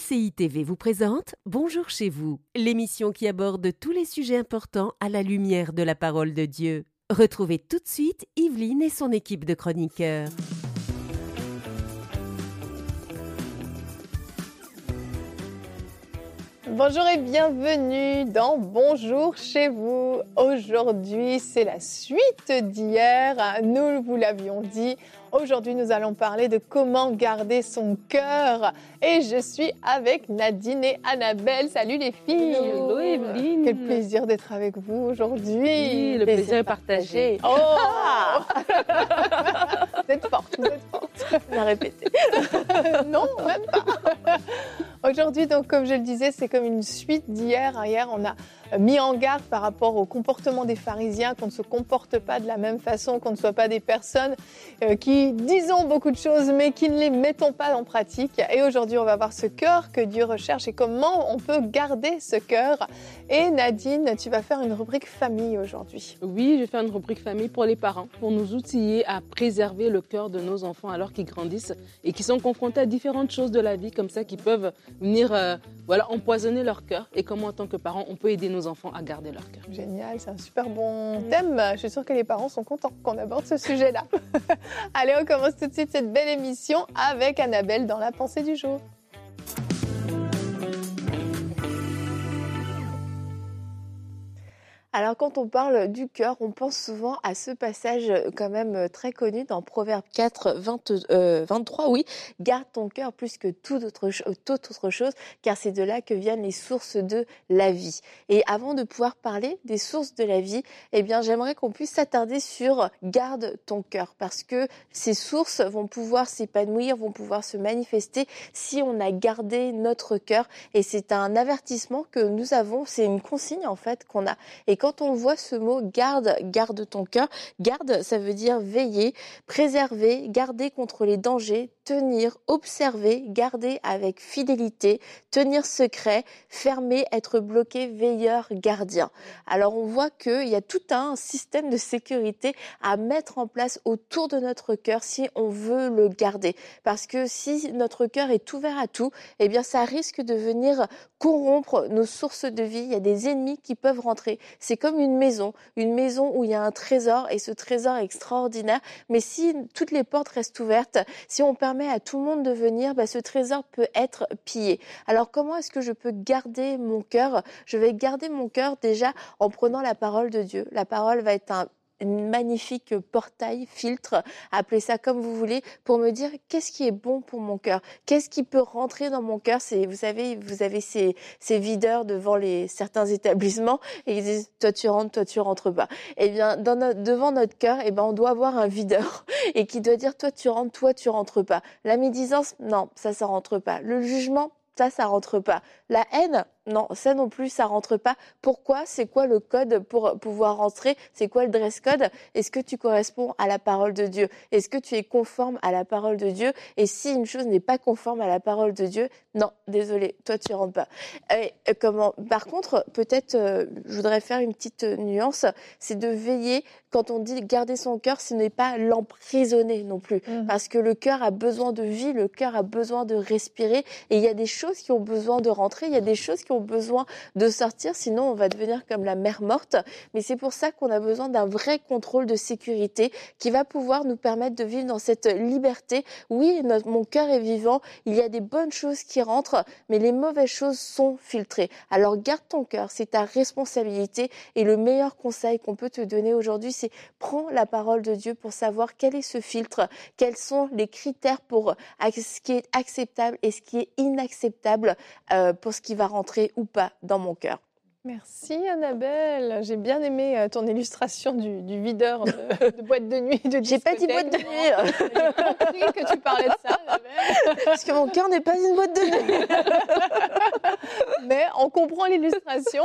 MCI TV vous présente Bonjour chez vous, l'émission qui aborde tous les sujets importants à la lumière de la parole de Dieu. Retrouvez tout de suite Yveline et son équipe de chroniqueurs. Bonjour et bienvenue dans Bonjour chez vous. Aujourd'hui, c'est la suite d'hier. Nous vous l'avions dit. Aujourd'hui, nous allons parler de comment garder son cœur. Et je suis avec Nadine et Annabelle. Salut les filles. Hello Evelyne. Quel plaisir d'être avec vous aujourd'hui. Oui, le plaisir est partagé. Oh Vous êtes forte, vous êtes forte. On a répété. non, même pas. Aujourd'hui, donc, comme je le disais, c'est comme une suite d'hier. Hier, on a mis en garde par rapport au comportement des pharisiens, qu'on ne se comporte pas de la même façon, qu'on ne soit pas des personnes euh, qui disons beaucoup de choses, mais qui ne les mettons pas en pratique. Et aujourd'hui, on va voir ce cœur que Dieu recherche et comment on peut garder ce cœur. Et Nadine, tu vas faire une rubrique famille aujourd'hui. Oui, je vais faire une rubrique famille pour les parents, pour nous outiller à préserver le cœur de nos enfants alors qu'ils grandissent et qui sont confrontés à différentes choses de la vie comme ça qui peuvent venir euh, voilà, empoisonner leur cœur et comment en tant que parents on peut aider nos enfants à garder leur cœur. Génial, c'est un super bon thème. Je suis sûre que les parents sont contents qu'on aborde ce sujet-là. Allez, on commence tout de suite cette belle émission avec Annabelle dans la pensée du jour. Alors quand on parle du cœur, on pense souvent à ce passage euh, quand même euh, très connu dans Proverbe 4, 23, oui, garde ton cœur plus que toute autre, chose, car c'est de là que viennent les sources de la vie. Et avant de pouvoir parler des sources de la vie, eh bien j'aimerais qu'on puisse s'attarder sur garde ton cœur, parce que ces sources vont pouvoir s'épanouir, vont pouvoir se manifester si on a gardé notre cœur. Et c'est un avertissement que nous avons, c'est une consigne en fait qu'on a. quand on voit ce mot garde, garde ton cœur, garde, ça veut dire veiller, préserver, garder contre les dangers, tenir, observer, garder avec fidélité, tenir secret, fermer, être bloqué, veilleur, gardien. Alors on voit qu'il y a tout un système de sécurité à mettre en place autour de notre cœur si on veut le garder. Parce que si notre cœur est ouvert à tout, eh bien ça risque de venir corrompre nos sources de vie. Il y a des ennemis qui peuvent rentrer. C'est comme une maison, une maison où il y a un trésor et ce trésor est extraordinaire. Mais si toutes les portes restent ouvertes, si on permet à tout le monde de venir, bah, ce trésor peut être pillé. Alors comment est-ce que je peux garder mon cœur? Je vais garder mon cœur déjà en prenant la parole de Dieu. La parole va être un magnifique portail, filtre, appelez ça comme vous voulez, pour me dire qu'est-ce qui est bon pour mon cœur, qu'est-ce qui peut rentrer dans mon cœur? Vous savez, vous avez ces, videurs devant les certains établissements et ils disent toi tu rentres, toi tu rentres pas. Eh bien, notre, devant notre cœur, eh ben on doit avoir un videur et qui doit dire toi tu rentres, toi tu rentres pas. La médisance, non, ça ça rentre pas. Le jugement, ça ça rentre pas. La haine, non, ça non plus, ça rentre pas. Pourquoi? C'est quoi le code pour pouvoir rentrer? C'est quoi le dress code? Est-ce que tu corresponds à la parole de Dieu? Est-ce que tu es conforme à la parole de Dieu? Et si une chose n'est pas conforme à la parole de Dieu, non, désolé, toi tu rentres pas. Et comment? Par contre, peut-être, euh, je voudrais faire une petite nuance, c'est de veiller quand on dit garder son cœur, ce n'est pas l'emprisonner non plus, mmh. parce que le cœur a besoin de vie, le cœur a besoin de respirer, et il y a des choses qui ont besoin de rentrer, il y a des choses qui ont besoin de sortir, sinon on va devenir comme la mer morte. Mais c'est pour ça qu'on a besoin d'un vrai contrôle de sécurité qui va pouvoir nous permettre de vivre dans cette liberté. Oui, mon cœur est vivant, il y a des bonnes choses qui rentrent, mais les mauvaises choses sont filtrées. Alors garde ton cœur, c'est ta responsabilité et le meilleur conseil qu'on peut te donner aujourd'hui, c'est prends la parole de Dieu pour savoir quel est ce filtre, quels sont les critères pour ce qui est acceptable et ce qui est inacceptable euh, ce qui va rentrer ou pas dans mon cœur. Merci Annabelle. J'ai bien aimé euh, ton illustration du, videur de, boîte de nuit. J'ai pas dit boîte de nuit. J'ai compris que tu parlais de ça, Annabelle. Parce que mon cœur n'est pas une boîte de nuit. mais on comprend l'illustration.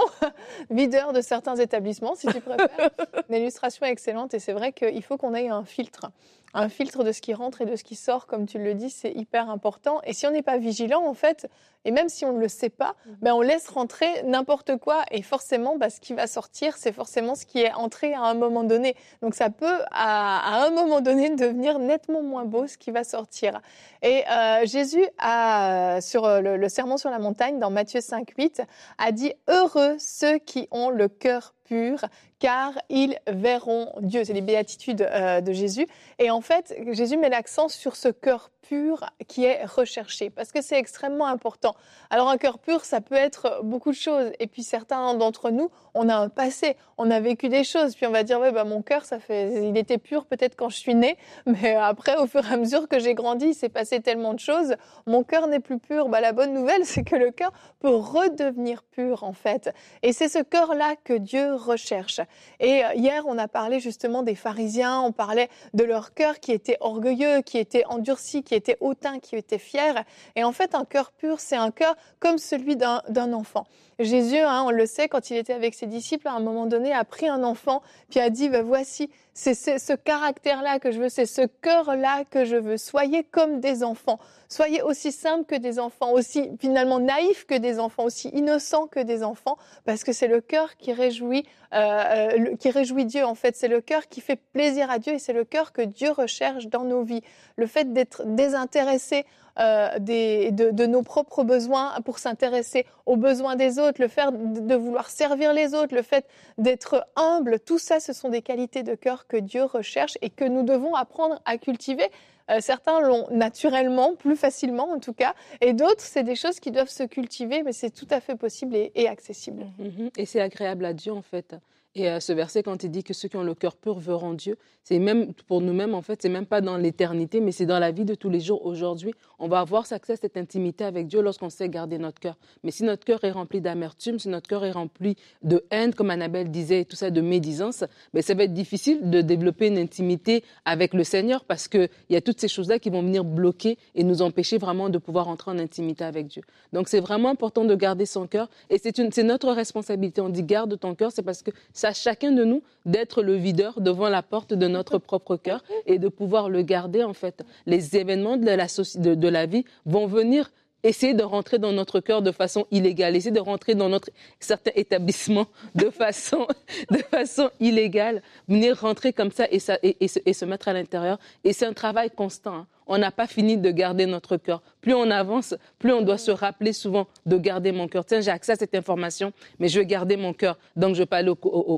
Videur de certains établissements, si tu préfères. Une illustration excellente et c'est vrai qu'il faut qu'on ait un filtre un filtre de ce qui rentre et de ce qui sort, comme tu le dis, c'est hyper important. Et si on n'est pas vigilant, en fait, et même si on ne le sait pas, mhm. ben on laisse rentrer n'importe quoi. Et forcément, ben, ce qui va sortir, c'est forcément ce qui est entré à un moment donné. Donc ça peut, à, un moment donné, devenir nettement moins beau ce qui va sortir. Et euh, Jésus, a, sur le, le sermon sur la montagne, dans Matthieu 5, 8, a dit Heureux ceux qui ont le cœur pur, car ils verront Dieu. C'est les béatitudes euh, de Jésus. Et en fait, Jésus met l'accent sur ce cœur pur qui est recherché, parce que c'est extrêmement important. Alors un cœur pur, ça peut être beaucoup de choses. Et puis certains d'entre nous, on a un passé, on a vécu des choses. Puis on va dire, ouais, bah, mon cœur, ça fait, il était pur peut-être quand je suis née, mais après, au fur et à mesure que j'ai grandi, il s'est passé tellement de choses. Mon cœur n'est plus pur. Bah, la bonne nouvelle, c'est que le cœur peut redevenir pur, en fait. Et c'est ce cœur-là que Dieu recherche. Et euh, hier, on a parlé justement des pharisiens, on parlait de leur cœur qui était orgueilleux, qui était endurci, qui était hautain, qui était fier. Et en fait, un cœur pur, c'est un cœur comme celui d'un enfant. Jésus, hein, on le sait, quand il était avec ses disciples, à un moment donné, a pris un enfant, puis a dit, bah, voici, c'est ce caractère-là que je veux, c'est ce cœur-là que je veux. Soyez comme des enfants. Soyez aussi simples que des enfants, aussi finalement naïfs que des enfants, aussi innocents que des enfants, parce que c'est le cœur qui réjouit, euh, euh qui réjouit Dieu. En fait, c'est le cœur qui fait plaisir à Dieu et c'est le cœur que Dieu recherche dans nos vies. Le fait d'être désintéressé euh, de, nos propres besoins pour s'intéresser aux besoins des autres, le fait de vouloir servir les autres, le fait d'être humble, tout ça, ce sont des qualités de cœur que Dieu recherche et que nous devons apprendre à cultiver. Euh, certains l'ont naturellement, plus facilement en tout cas, et d'autres, c'est des choses qui doivent se cultiver, mais c'est tout à fait possible et, et accessible. Mhm. Et c'est agréable à Dieu en fait. Et euh, ce verset, quand il dit que ceux qui ont le cœur pur verront Dieu, c'est même pour nous-mêmes, en fait, c'est même pas dans l'éternité, mais c'est dans la vie de tous les jours. Aujourd'hui, on va avoir accès à cette intimité avec Dieu lorsqu'on sait garder notre cœur. Mais si notre cœur est rempli d'amertume, si notre cœur est rempli de haine, comme Annabelle disait, tout ça, de médisance, ben, ça va être difficile de développer une intimité avec le Seigneur parce qu'il y a toutes ces choses-là qui vont venir bloquer et nous empêcher vraiment de pouvoir entrer en intimité avec Dieu. Donc, c'est vraiment important de garder son cœur et c'est notre responsabilité. On dit garde ton cœur, c'est parce que à chacun de nous d'être le videur devant la porte de notre propre cœur et de pouvoir le garder en fait. Les événements de la, de la vie vont venir essayer de rentrer dans notre cœur de façon illégale, essayer de rentrer dans notre certain établissement de façon, de façon illégale, venir rentrer comme ça et, ça, et, se, et se, mettre à l'intérieur. Et c'est un travail constant. Hein on n'a pas fini de garder notre cœur. Plus on avance, plus on doit se rappeler souvent de garder mon cœur. Tiens, j'ai accès à cette information, mais je veux garder mon cœur. Donc, je vais pas aller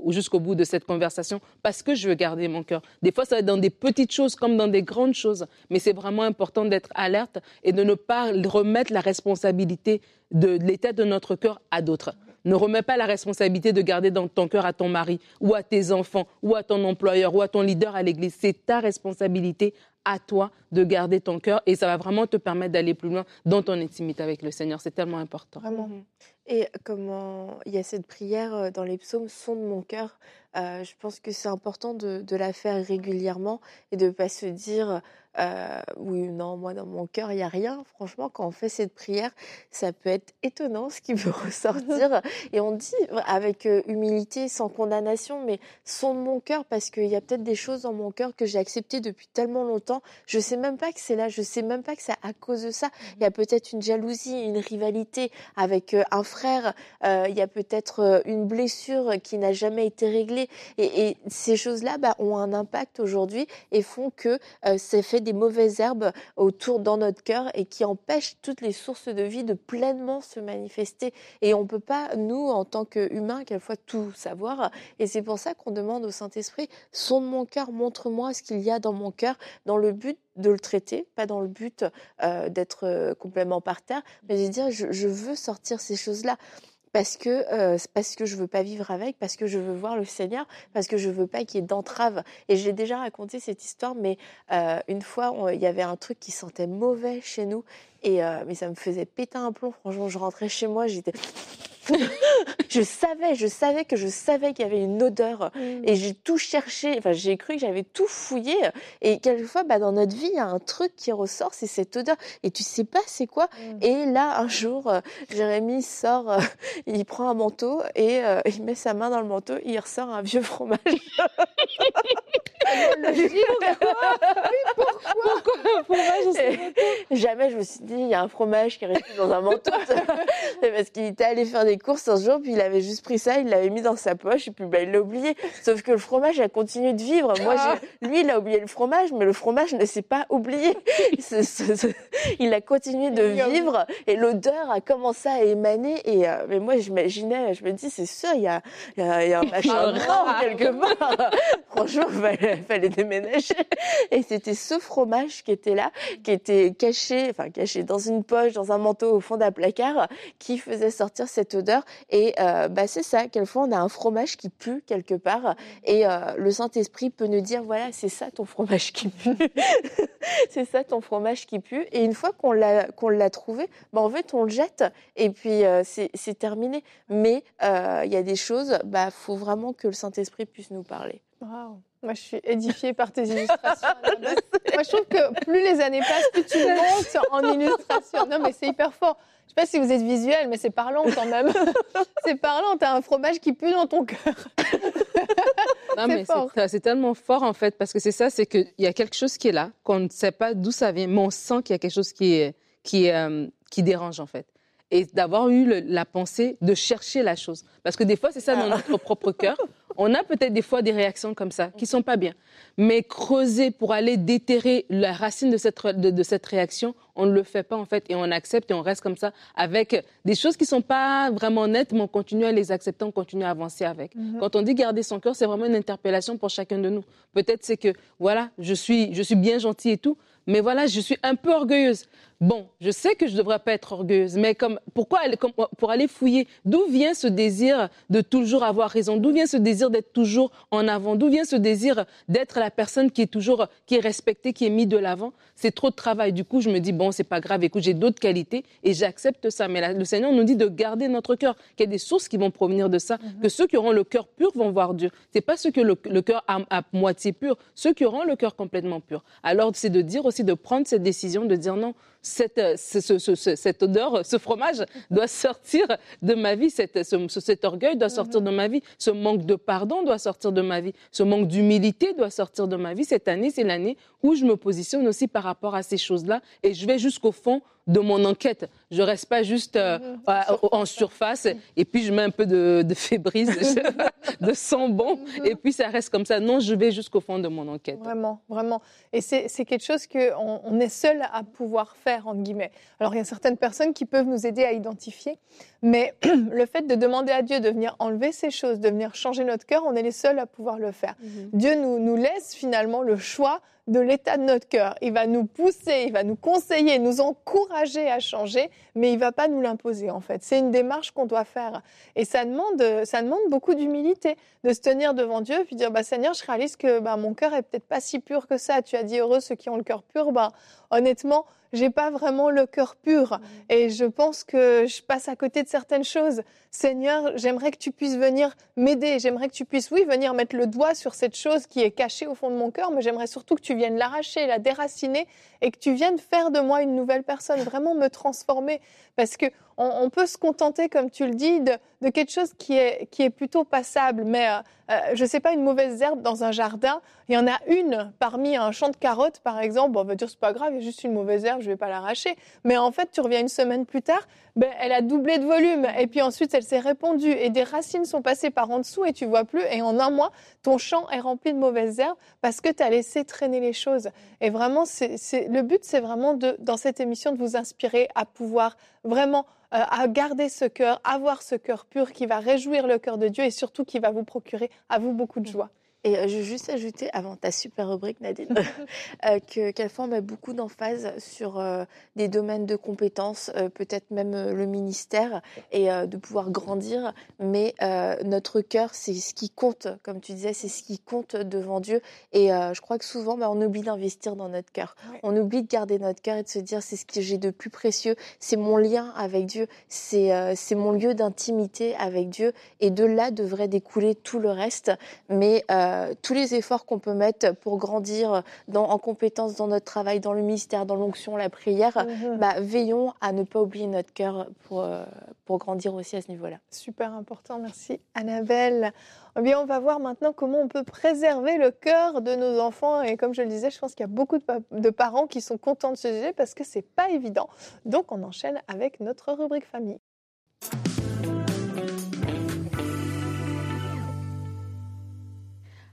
jusqu'au bout de cette conversation parce que je veux garder mon cœur. Des fois, ça va être dans des petites choses comme dans des grandes choses, mais c'est vraiment important d'être alerte et de ne pas remettre la responsabilité de l'état de notre cœur à d'autres. Ne remets pas la responsabilité de garder dans ton cœur à ton mari ou à tes enfants ou à ton employeur ou à ton leader à l'église. C'est ta responsabilité à toi de garder ton cœur et ça va vraiment te permettre d'aller plus loin dans ton intimité avec le Seigneur. C'est tellement important. Vraiment. Mhm. Et comment il y a cette prière euh, dans les psaumes, sonde mon cœur. Euh, je pense que c'est important de, de, la faire régulièrement et de ne pas se dire euh, oui, non, moi dans mon cœur, il n'y a rien. Franchement, quand on fait cette prière, ça peut être étonnant ce qui peut ressortir. Et on dit avec euh, humilité, sans condamnation, mais son de mon cœur, parce qu'il y a peut-être des choses dans mon cœur que j'ai acceptées depuis tellement longtemps. Je sais même pas que c'est là, je sais même pas que c'est à cause de ça. Il y a peut-être une jalousie, une rivalité avec euh, un frère. il y a peut-être une blessure qui n'a jamais été réglée. Et, et ces choses-là bah, ont un impact aujourd'hui et font que c'est fait des mauvaises herbes autour dans notre cœur et qui empêchent toutes les sources de vie de pleinement se manifester. Et on ne peut pas, nous, en tant qu'humains, quelquefois tout savoir. Et c'est pour ça qu'on demande au Saint-Esprit, sonde mon cœur, montre-moi ce qu'il y a dans mon cœur, dans le but de le traiter, pas dans le but euh, d'être euh, complètement par terre, mais de dire je veux sortir ces choses-là parce que euh, parce que je veux pas vivre avec, parce que je veux voir le Seigneur, parce que je veux pas qu'il y ait d'entrave. Et j'ai déjà raconté cette histoire, mais euh, une fois il y avait un truc qui sentait mauvais chez nous et euh, mais ça me faisait péter un plomb. Franchement, je rentrais chez moi, j'étais je savais, je savais que je savais qu'il y avait une odeur Mm. et j'ai tout cherché. Enfin, j'ai cru que j'avais tout fouillé. Et quelquefois, bah, dans notre vie, il y a un truc qui ressort, c'est cette odeur. Et tu sais pas c'est quoi. Mm. Et là, un jour, euh, Jérémy sort, euh, il prend un manteau et euh, il met sa main dans le manteau. Il ressort un vieux fromage. Un fromage. Et jamais je me suis dit, il y a un fromage qui est resté dans un manteau. Parce qu'il était allé faire des courses un jour, puis il avait juste pris ça, il l'avait mis dans sa poche, et puis bah, il l'a oublié. Sauf que le fromage a continué de vivre. Moi, j'ai- lui, il a oublié le fromage, mais le fromage ne s'est pas oublié. Ce- ce- ce- Il a continué de vivre, et l'odeur a commencé à émaner. Et euh, mais moi, j'imaginais, je me dis, c'est sûr, il y a, il y a, y a un machin mort quelque part. Franchement, il fallait, fallait déménager. Et c'était ce fromage qui était là, qui était caché, enfin caché dans une poche, dans un manteau au fond d'un placard, qui faisait sortir cette odeur. Et euh, bah c'est ça, quelquefois on a un fromage qui pue quelque part, et euh, le Saint-Esprit peut nous dire voilà, c'est ça ton fromage qui pue, c'est ça ton fromage qui pue. Et une fois qu'on l'a qu'on l'a trouvé, bah en fait on le jette, et puis euh, c'est c'est terminé. Mais euh, il y a des choses, bah faut vraiment que le Saint-Esprit puisse nous parler. Waouh. Moi, je suis édifiée par tes illustrations. Moi, je trouve que plus les années passent, plus tu montes en illustration. Non, mais c'est hyper fort. Je sais pas si vous êtes visuel, mais c'est parlant quand même. c'est parlant. T'as un fromage qui pue dans ton cœur. Non, C'est mais c'est c'est tellement fort en fait, parce que c'est ça, c'est qu'il y a quelque chose qui est là, qu'on ne sait pas d'où ça vient, mais on sent qu'il y a quelque chose qui, est, qui, est, euh, qui dérange en fait. Et d'avoir eu le- la pensée de chercher la chose. Parce que des fois, c'est ça dans notre propre cœur. On a peut-être des fois des réactions comme ça, qui sont pas bien. Mais creuser pour aller déterrer la racine de cette, de, de cette réaction, on ne le fait pas en fait. Et on accepte et on reste comme ça avec des choses qui sont pas vraiment nettes, mais on continue à les accepter, on continue à avancer avec. Quand on dit garder son cœur, c'est vraiment une interpellation pour chacun de nous. Peut-être c'est que, voilà, je suis, je suis bien gentille et tout, mais voilà, je suis un peu orgueilleuse. Bon, je sais que je ne devrais pas être orgueilleuse, mais comme, pourquoi comme- pour aller fouiller, d'où vient ce désir de toujours avoir raison? D'où vient ce désir d'être toujours en avant? D'où vient ce désir d'être la personne qui est toujours, qui est respectée, qui est mise de l'avant? C'est trop de travail. Du coup, je me dis, bon, c'est pas grave, écoute, j'ai d'autres qualités et j'accepte ça. Mais le Seigneur nous dit de garder notre cœur, qu'il y a des sources qui vont provenir de ça, que ceux qui auront le cœur pur vont voir Dieu. C'est pas ceux qui ont le, le cœur à, à moitié pur, ceux qui auront le cœur complètement pur. Alors, c'est de dire aussi, de prendre cette décision, de dire non, cette, euh, ce- ce- ce- ce- cette odeur, ce fromage doit sortir de ma vie, cette, ce- cet orgueil doit sortir de ma vie, ce manque de pardon doit sortir de ma vie, ce manque d'humilité doit sortir de ma vie. Cette année, c'est l'année où je me positionne aussi par rapport à ces choses-là et je vais jusqu'au fond de mon enquête. Je reste pas juste euh, Mhm. en surface et puis je mets un peu de, de fébrise, de sang bon et puis ça reste comme ça. Non, je vais jusqu'au fond de mon enquête. Vraiment, vraiment. Et c'est quelque chose qu'on on est seul à pouvoir faire, entre guillemets. Alors, il y a certaines personnes qui peuvent nous aider à identifier, mais le fait de demander à Dieu de venir enlever ces choses, de venir changer notre cœur, on est les seuls à pouvoir le faire. Dieu nous, nous laisse finalement le choix de l'état de notre cœur. Il va nous pousser, il va nous conseiller, nous encourager à changer, mais il va pas nous l'imposer en fait. C'est une démarche qu'on doit faire. Et ça demande, ça demande beaucoup d'humilité, de se tenir devant Dieu, puis dire, bah, Seigneur, je réalise que bah, mon cœur est peut-être pas si pur que ça. Tu as dit heureux ceux qui ont le cœur pur. Bah, honnêtement, j'ai pas vraiment le cœur pur. Et je pense que je passe à côté de certaines choses. Seigneur, j'aimerais que tu puisses venir m'aider. J'aimerais que tu puisses, oui, venir mettre le doigt sur cette chose qui est cachée au fond de mon cœur, mais j'aimerais surtout que tu viennes l'arracher, la déraciner et que tu viennes faire de moi une nouvelle personne, vraiment me transformer. Parce que on, peut se contenter, comme tu le dis, de, quelque chose qui est, qui est plutôt passable. Mais euh, euh, je sais pas, une mauvaise herbe dans un jardin, il y en a une parmi un champ de carottes, par exemple. Bon, on va dire c'est pas grave, il y a juste une mauvaise herbe, je vais pas l'arracher. Mais en fait, tu reviens une semaine plus tard, ben, elle a doublé de volume. Et puis ensuite, elle s'est répandue et des racines sont passées par en dessous et tu vois plus. Et en un mois, ton champ est rempli de mauvaises herbes parce que tu as laissé traîner les choses. Et vraiment, c'est- le but, c'est vraiment de, dans cette émission de vous inspirer à pouvoir vraiment euh, à garder ce cœur, avoir ce cœur pur qui va réjouir le cœur de Dieu et surtout qui va vous procurer à vous beaucoup de joie. Et euh, je veux juste ajouter, avant ta super rubrique, Nadine, euh, que qu'elle met beaucoup d'emphase sur euh, des domaines de compétences, peut-être même le ministère, et de pouvoir grandir. Mais notre cœur, c'est ce qui compte, comme tu disais, c'est ce qui compte devant Dieu. Et je crois que souvent, bah, on oublie d'investir dans notre cœur. On oublie de garder notre cœur et de se dire, c'est ce que j'ai de plus précieux, c'est mon lien avec Dieu, c'est c'est mon lieu d'intimité avec Dieu. Et de là devrait découler tout le reste. Mais euh, tous les efforts qu'on peut mettre pour grandir en compétences dans notre travail, dans le ministère, dans l'onction, la prière, mhm. bah, veillons à ne pas oublier notre cœur pour, euh, pour grandir aussi à ce niveau-là. Super important, merci Annabelle. Eh bien, on va voir maintenant comment on peut préserver le cœur de nos enfants. Et comme je le disais, je pense qu'il y a beaucoup de, de, parents qui sont contents de ce sujet parce que c'est pas évident. Donc, on enchaîne avec notre rubrique famille.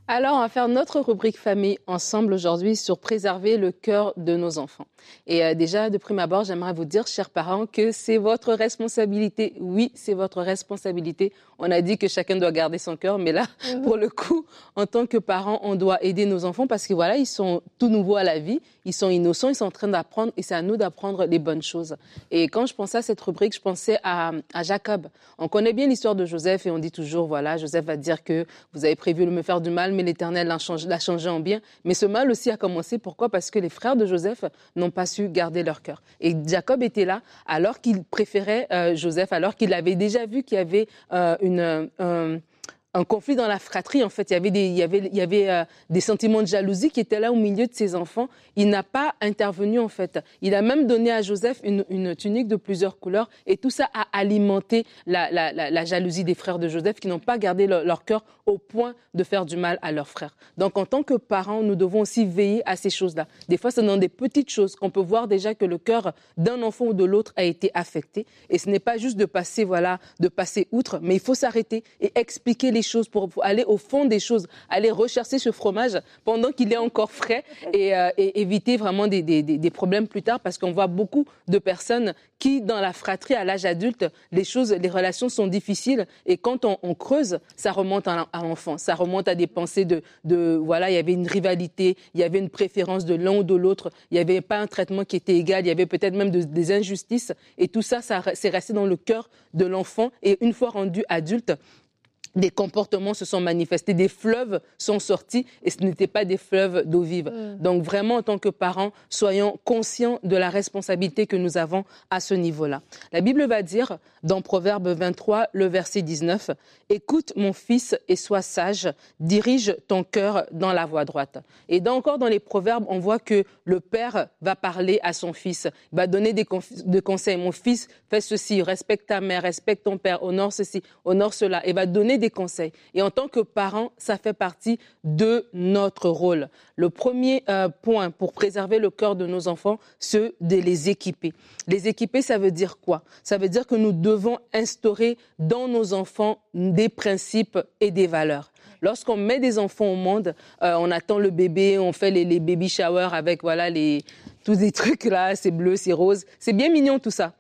Alors, on va faire notre rubrique famille ensemble aujourd'hui sur préserver le cœur de nos enfants. Et euh, déjà, de prime abord, j'aimerais vous dire, chers parents, que c'est votre responsabilité. Oui, c'est votre responsabilité. On a dit que chacun doit garder son cœur, mais là, pour le coup, en tant que parents, on doit aider nos enfants parce que voilà, ils sont tout nouveaux à la vie, ils sont innocents, ils sont en train d'apprendre et c'est à nous d'apprendre les bonnes choses. Et quand je pensais à cette rubrique, je pensais à, à Jacob. On connaît bien l'histoire de Joseph et on dit toujours, voilà, Joseph va dire que vous avez prévu de me faire du mal, mais l'Éternel l'a changé, en bien. Mais ce mal aussi a commencé. Pourquoi? Parce que les frères de Joseph n'ont pas su garder leur cœur. Et Jacob était là alors qu'il préférait euh, Joseph, alors qu'il avait déjà vu qu'il y avait euh, une, un conflit dans la fratrie. En fait, il y avait euh, des sentiments de jalousie qui étaient là au milieu de ses enfants. Il n'a pas intervenu en fait. Il a même donné à Joseph une, tunique de plusieurs couleurs et tout ça a alimenté la, jalousie des frères de Joseph qui n'ont pas gardé leur, cœur au point de faire du mal à leurs frères. Donc, en tant que parents, nous devons aussi veiller à ces choses-là. Des fois, c'est dans des petites choses qu'on peut voir déjà que le cœur d'un enfant ou de l'autre a été affecté. Et ce n'est pas juste de passer, voilà, de passer outre, mais il faut s'arrêter et expliquer les choses, pour, aller au fond des choses, aller rechercher ce fromage pendant qu'il est encore frais et, euh, éviter vraiment des, des, problèmes plus tard parce qu'on voit beaucoup de personnes qui, dans la fratrie à l'âge adulte, les choses, les relations sont difficiles et quand on, creuse, ça remonte à, l'enfant, ça remonte à des pensées de, de, voilà, il y avait une rivalité, il y avait une préférence de l'un ou de l'autre, il n'y avait pas un traitement qui était égal, il y avait peut-être même des injustices. Et tout ça, ça c'est resté dans le cœur de l'enfant. Et une fois rendu adulte, des comportements se sont manifestés, des fleuves sont sortis et ce n'étaient pas des fleuves d'eau vive. Mm. Donc vraiment, en tant que parents, soyons conscients de la responsabilité que nous avons à ce niveau-là. La Bible va dire dans Proverbe 23, le verset 19, Écoute mon fils et sois sage, dirige ton cœur dans la voie droite. Et encore dans les Proverbes, on voit que le père va parler à son fils, va donner des, des conseils. Mon fils, fais ceci, respecte ta mère, respecte ton père, honore ceci, honore cela, et va donner des conseils. Et en tant que parent, ça fait partie de notre rôle. Le premier euh, point pour préserver le cœur de nos enfants, c'est de les équiper. Les équiper, ça veut dire quoi? Ça veut dire que nous devons instaurer dans nos enfants des principes et des valeurs. Lorsqu'on met des enfants au monde, euh, on attend le bébé, on fait les, baby showers avec voilà les tous des trucs là, c'est bleu, c'est rose, c'est bien mignon tout ça.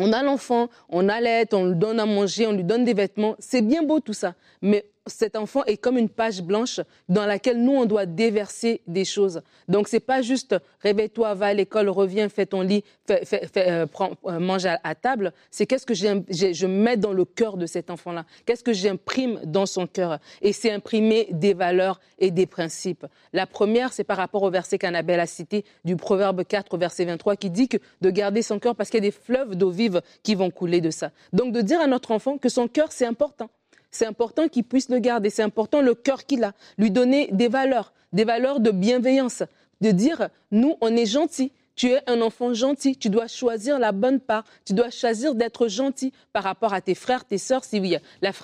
On a l'enfant, on allait, on lui donne à manger, on lui donne des vêtements. C'est bien beau tout ça. Mais cet enfant est comme une page blanche dans laquelle nous, on doit déverser des choses. Donc, c'est pas juste réveille-toi, va à l'école, reviens, fais ton lit, euh, prends, euh, mange à, table. C'est qu'est-ce que je mets dans le cœur de cet enfant-là? Qu'est-ce que j'imprime dans son cœur? Et c'est imprimer des valeurs et des principes. La première, c'est par rapport au verset qu'Annabelle a cité du Proverbe 4, verset 23, qui dit que de garder son cœur parce qu'il y a des fleuves d'eau vive qui vont couler de ça. Donc, de dire à notre enfant que son cœur, c'est important c'est important qu'il puisse le garder. C'est important le cœur qu'il a. Lui donner des valeurs, des valeurs de bienveillance. De dire, nous, on est gentils. Tu es un enfant gentil. Tu dois choisir la bonne part. Tu dois choisir d'être gentil par rapport à tes frères, tes sœurs, y, a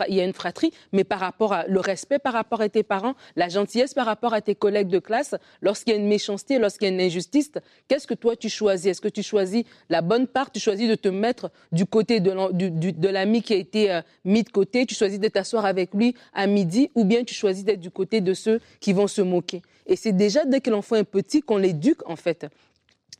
il y a une fratrie, mais par rapport à le respect par rapport à tes parents, la gentillesse par rapport à tes collègues de classe. Lorsqu'il y a une méchanceté, lorsqu'il y a une injustice, qu'est-ce que toi tu choisis? Est-ce que tu choisis la bonne part? Tu choisis de te mettre du côté de l'ami qui a été euh, mis de côté? Tu choisis de t'asseoir avec lui à midi ou bien tu choisis d'être du côté de ceux qui vont se moquer? Et c'est déjà dès que l'enfant est petit qu'on l'éduque en fait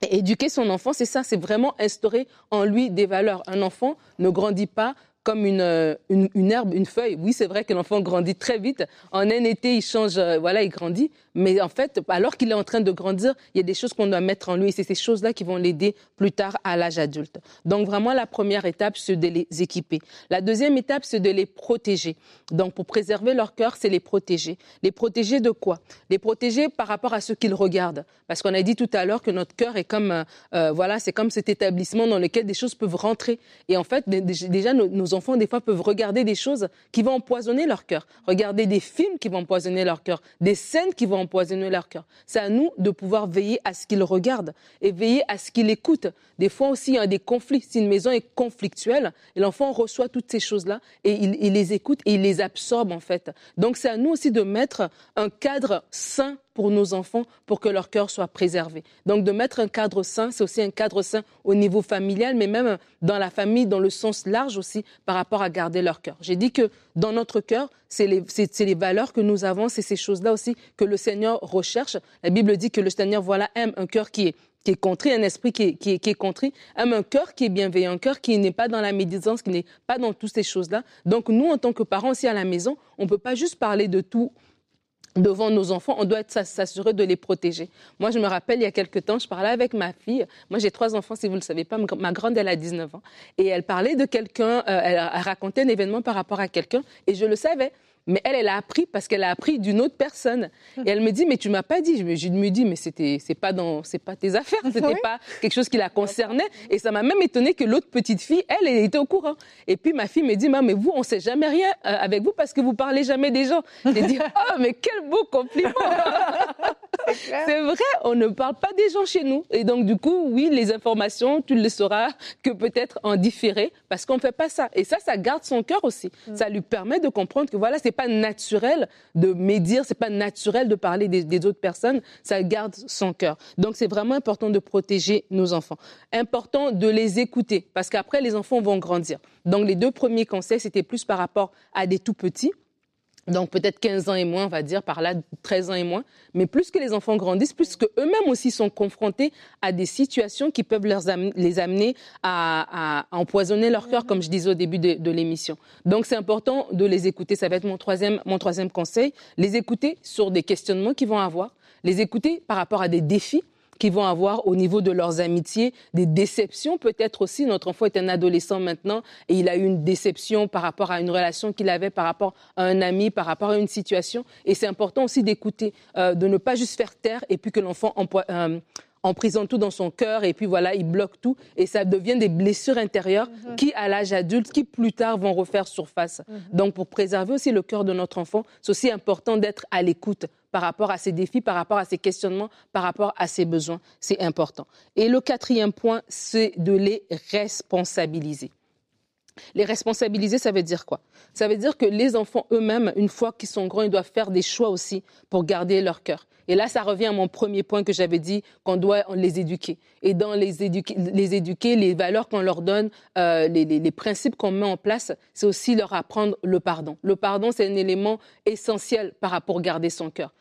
éduquer son enfant, c'est ça, c'est vraiment instaurer en lui des valeurs. Un enfant ne grandit pas comme une, une, herbe, une feuille. Oui, c'est vrai que l'enfant grandit très vite. En un été, il change, voilà, il grandit. Mais en fait, alors qu'il est en train de grandir, il y a des choses qu'on doit mettre en lui et c'est ces choses-là qui vont l'aider plus tard à l'âge adulte. Donc vraiment, la première étape, c'est de les équiper. La deuxième étape, c'est de les protéger. Donc pour préserver leur cœur, c'est les protéger. Les protéger de quoi? Les protéger par rapport à ce qu'ils regardent. Parce qu'on a dit tout à l'heure que notre cœur est comme, euh, euh, voilà, c'est comme cet établissement dans lequel des choses peuvent rentrer. Et en fait, déjà, nos, nos enfants, des fois, peuvent regarder des choses qui vont empoisonner leur cœur. Regarder des films qui vont empoisonner leur cœur. Des scènes qui vont empoisonner leur cœur. C'est à nous de pouvoir veiller à ce qu'ils regardent et veiller à ce qu'ils écoutent. Des fois aussi, il y a des conflits. Si une maison est conflictuelle, l'enfant reçoit toutes ces choses-là et il, il les écoute et il les absorbe en fait. Donc c'est à nous aussi de mettre un cadre sain pour nos enfants pour que leur cœur soit préservé. Donc de mettre un cadre sain, c'est aussi un cadre sain au niveau familial, mais même dans la famille, dans le sens large aussi, par rapport à garder leur cœur. J'ai dit que dans notre cœur, c'est les, les, valeurs que nous avons, c'est ces choses-là aussi que le Seigneur recherche. La Bible dit que le Seigneur, voilà, aime un cœur qui est qui est contrit, un esprit qui est, qui est, qui est contrit, aime un cœur qui est bienveillant, un cœur qui n'est pas dans la médisance, qui n'est pas dans toutes ces choses-là. Donc nous, en tant que parents aussi à la maison, on ne peut pas juste parler de tout devant nos enfants, on doit s'assurer de les protéger. Moi, je me rappelle, il y a quelques temps, je parlais avec ma fille. Moi, j'ai trois enfants, si vous ne le savez pas. Ma grande, elle a 19 ans. Et elle parlait de quelqu'un, euh, elle racontait un événement par rapport à quelqu'un. Et je le savais. Mais elle, elle a appris parce qu'elle a appris d'une autre personne. Et elle me dit, mais tu m'as pas dit. Je me, dis, mais c'était, c'est pas dans, c'est pas tes affaires. C'était pas quelque chose qui la concernait. Et ça m'a même étonné que l'autre petite fille, elle, elle était au courant. Et puis ma fille me dit, mais vous, on sait jamais rien euh, avec vous parce que vous parlez jamais des gens. J'ai dit, oh, mais quel beau compliment. c'est vrai, on ne parle pas des gens chez nous. Et donc, du coup, oui, les informations, tu le sauras que peut-être en différé parce qu'on fait pas ça. Et ça, ça garde son cœur aussi. Mm. Ça lui permet de comprendre que voilà, c'est pas naturel de médire, c'est pas naturel de parler des, autres personnes, ça garde son cœur. Donc c'est vraiment important de protéger nos enfants. Important de les écouter parce qu'après les enfants vont grandir. Donc les deux premiers conseils, c'était plus par rapport à des tout petits donc peut-être 15 ans et moins, on va dire, par là 13 ans et moins. Mais plus que les enfants grandissent, plus qu'eux-mêmes aussi sont confrontés à des situations qui peuvent les amener à, empoisonner leur cœur, comme je disais au début de, l'émission. Donc c'est important de les écouter. Ça va être mon troisième, mon troisième conseil. Les écouter sur des questionnements qu'ils vont avoir. Les écouter par rapport à des défis qui vont avoir au niveau de leurs amitiés, des déceptions peut-être aussi. Notre enfant est un adolescent maintenant et il a eu une déception par rapport à une relation qu'il avait, par rapport à un ami, par rapport à une situation. Et c'est important aussi d'écouter, euh, de ne pas juste faire taire et puis que l'enfant euh, emprisonne tout dans son cœur et puis voilà, il bloque tout et ça devient des blessures intérieures mhm. qui, à l'âge adulte, qui plus tard vont refaire surface. Mhm. Donc, pour préserver aussi le cœur de notre enfant, c'est aussi important d'être à l'écoute par rapport à ses défis, par rapport à ses questionnements, par rapport à ses besoins. C'est important. Et le quatrième point, c'est de les responsabiliser. Les responsabiliser, ça veut dire quoi? Ça veut dire que les enfants eux-mêmes, une fois qu'ils sont grands, ils doivent faire des choix aussi pour garder leur cœur. Et là, ça revient à mon premier point que j'avais dit, qu'on doit les éduquer. Et dans les éduquer, les, éduquer, les valeurs qu'on leur donne, euh, les, les, les, principes qu'on met en place, c'est aussi leur apprendre le pardon. Le pardon, c'est un élément essentiel par rapport à garder son cœur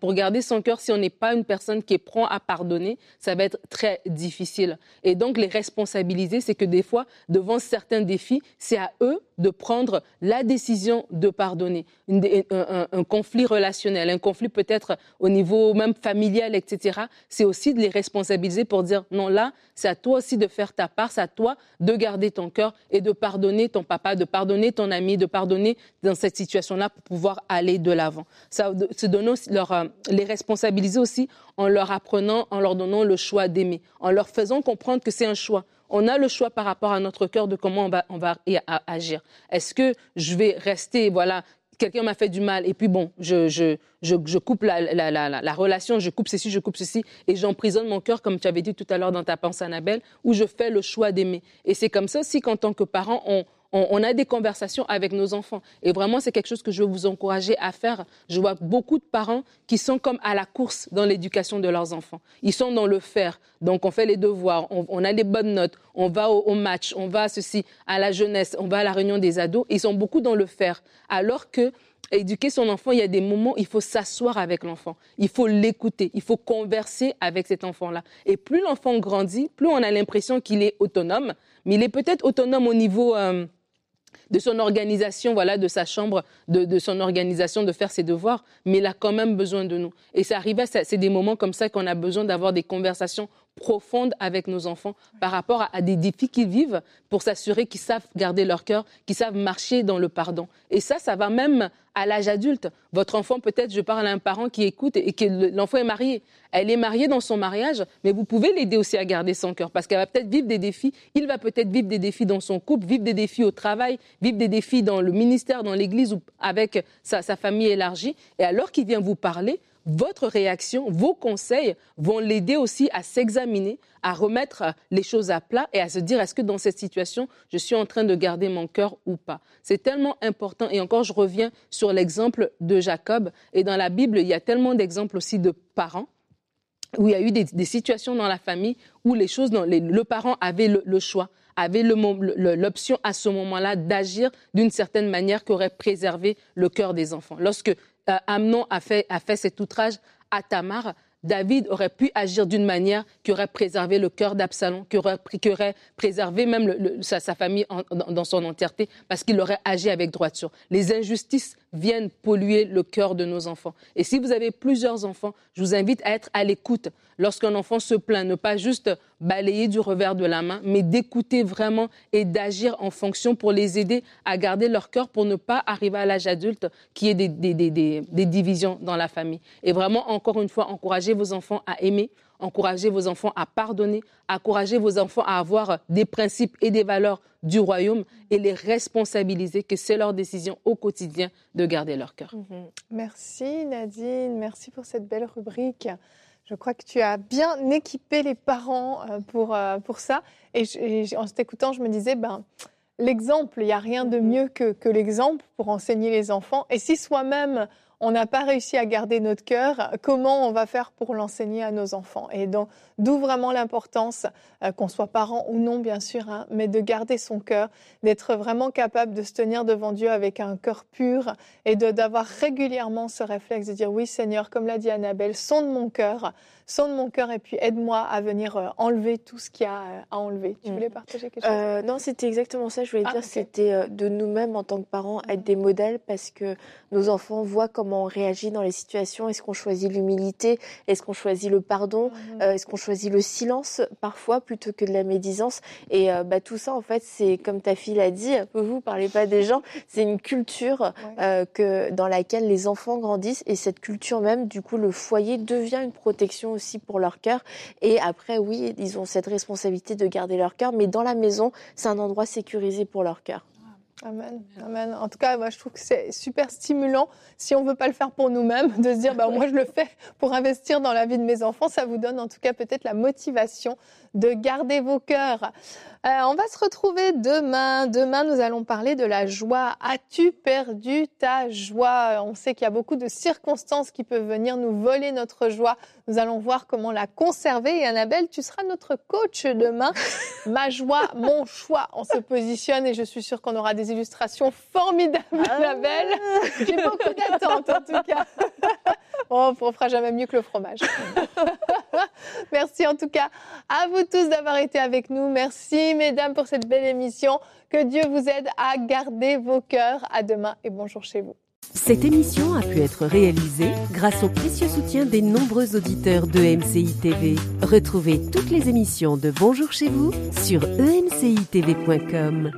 pour garder son cœur, si on n'est pas une personne qui est prompt à pardonner, ça va être très difficile. Et donc, les responsabiliser, c'est que des fois, devant certains défis, c'est à eux de prendre la décision de pardonner. un, conflit relationnel, un conflit peut-être au niveau même familial, etc. C'est aussi de les responsabiliser pour dire non, là, c'est à toi aussi de faire ta part, c'est à toi de garder ton cœur et de pardonner ton papa, de pardonner ton ami, de pardonner dans cette situation-là pour pouvoir aller de l'avant. Ça se donne aussi euh, les responsabiliser aussi en leur apprenant, en leur donnant le choix d'aimer, en leur faisant comprendre que c'est un choix. On a le choix par rapport à notre cœur de comment on va, on va agir. Est-ce que je vais rester, voilà, quelqu'un m'a fait du mal et puis bon, je, je, je, coupe la, la, la, la, relation, je coupe ceci, je coupe ceci et j'emprisonne mon cœur, comme tu avais dit tout à l'heure dans ta pensée, Annabelle, où je fais le choix d'aimer. Et c'est comme ça aussi qu'en tant que parent, on, on, a des conversations avec nos enfants. Et vraiment, c'est quelque chose que je veux vous encourager à faire. Je vois beaucoup de parents qui sont comme à la course dans l'éducation de leurs enfants. Ils sont dans le faire. Donc, on fait les devoirs, on, a des bonnes notes, on va au, match, on va à ceci, à la jeunesse, on va à la réunion des ados. Ils sont beaucoup dans le faire. Alors que éduquer son enfant, il y a des moments où il faut s'asseoir avec l'enfant, il faut l'écouter, il faut converser avec cet enfant-là. Et plus l'enfant grandit, plus on a l'impression qu'il est autonome, mais il est peut-être autonome au niveau... Euh, de son organisation, voilà, de sa chambre, de, son organisation, de faire ses devoirs, mais il a quand même besoin de nous. Et ça arrive, c'est des moments comme ça qu'on a besoin d'avoir des conversations profondes avec nos enfants par rapport à, des défis qu'ils vivent pour s'assurer qu'ils savent garder leur cœur, qu'ils savent marcher dans le pardon. Et ça, ça va même à l'âge adulte. Votre enfant, peut-être, je parle à un parent qui écoute et que l'enfant est marié. Elle est mariée dans son mariage, mais vous pouvez l'aider aussi à garder son cœur parce qu'elle va peut-être vivre des défis. Il va peut-être vivre des défis dans son couple, vivre des défis au travail, vivre des défis dans le ministère, dans l'église ou avec sa famille élargie. Et alors qu'il vient vous parler, votre réaction, vos conseils vont l'aider aussi à s'examiner, à remettre les choses à plat et à se dire est-ce que dans cette situation, je suis en train de garder mon cœur ou pas? C'est tellement important. Et encore, je reviens sur l'exemple de Jacob. Et dans la Bible, il y a tellement d'exemples aussi de parents où il y a eu des, situations dans la famille où les choses, le parent avait le, choix avait l'option à ce moment-là d'agir d'une certaine manière qui aurait préservé le cœur des enfants. Lorsque euh, Amnon a fait, cet outrage à Tamar, David aurait pu agir d'une manière qui aurait préservé le cœur d'Absalom, qui aurait, préservé même sa, famille dans, son entièreté, parce qu'il aurait agi avec droiture. Les injustices viennent polluer le cœur de nos enfants. Et si vous avez plusieurs enfants, je vous invite à être à l'écoute lorsqu'un enfant se plaint, ne pas juste balayer du revers de la main, mais d'écouter vraiment et d'agir en fonction pour les aider à garder leur cœur pour ne pas arriver à l'âge adulte qui est des, des, divisions dans la famille. Et vraiment, encore une fois, encourager vos enfants à aimer, encourager vos enfants à pardonner, encourager vos enfants à avoir des principes et des valeurs du royaume et les responsabiliser que c'est leur décision au quotidien de garder leur cœur. Mhm. Merci Nadine, merci pour cette belle rubrique. Je crois que tu as bien équipé les parents euh, pour, euh, pour ça. Et, en t'écoutant, je me disais, ben, l'exemple, il n'y a rien de mhm. mieux que, que l'exemple pour enseigner les enfants. Et si soi-même, on n'a pas réussi à garder notre cœur, comment on va faire pour l'enseigner à nos enfants? Et donc, d'où vraiment l'importance, euh, qu'on soit parent ou non, bien sûr, hein, mais de garder son cœur, d'être vraiment capable de se tenir devant Dieu avec un cœur pur et d'avoir régulièrement ce réflexe de dire oui, Seigneur, comme l'a dit Annabelle, sonde mon cœur sonde mon cœur et puis aide-moi à venir euh, enlever tout ce qu'il y a euh, à enlever. Tu mm. voulais partager quelque chose? euh, Non, c'était exactement ça. Je voulais ah, dire, c'était de nous-mêmes en tant que parents être mm. des modèles parce que nos enfants voient comment on réagit dans les situations. Est-ce qu'on choisit l'humilité? Est-ce qu'on choisit le pardon? Mm. Est-ce qu'on choisit le silence parfois plutôt que de la médisance? Et bah, tout ça, en fait, c'est comme ta fille l'a dit. Vous parlez pas des gens. C'est une culture que dans laquelle les enfants grandissent et cette culture même, du coup, le foyer devient une protection aussi pour leur cœur. Et après, oui, ils ont cette responsabilité de garder leur cœur, mais dans la maison, c'est un endroit sécurisé pour leur cœur. Amen, amen. En tout cas, moi, je trouve que c'est super stimulant, si on veut pas le faire pour nous-mêmes, de se dire, bah, moi, je le fais pour investir dans la vie de mes enfants. Ça vous donne, en tout cas, peut-être la motivation de garder vos cœurs. Euh, on va se retrouver demain. Demain, nous allons parler de la joie. As-tu perdu ta joie? On sait qu'il y a beaucoup de circonstances qui peuvent venir nous voler notre joie. Nous allons voir comment la conserver. Et Annabelle, tu seras notre coach demain. Ma joie, mon choix. On se positionne et je suis sûre qu'on aura des illustrations formidables, ah. Annabelle. J'ai beaucoup d'attentes en tout cas. Oh, on fera jamais mieux que le fromage. Merci en tout cas à vous tous d'avoir été avec nous. Merci mesdames pour cette belle émission. Que Dieu vous aide à garder vos cœurs. À demain et bonjour chez vous. Cette émission a pu être réalisée grâce au précieux soutien des nombreux auditeurs de MCI TV. Retrouvez toutes les émissions de Bonjour chez vous sur emcitv.com.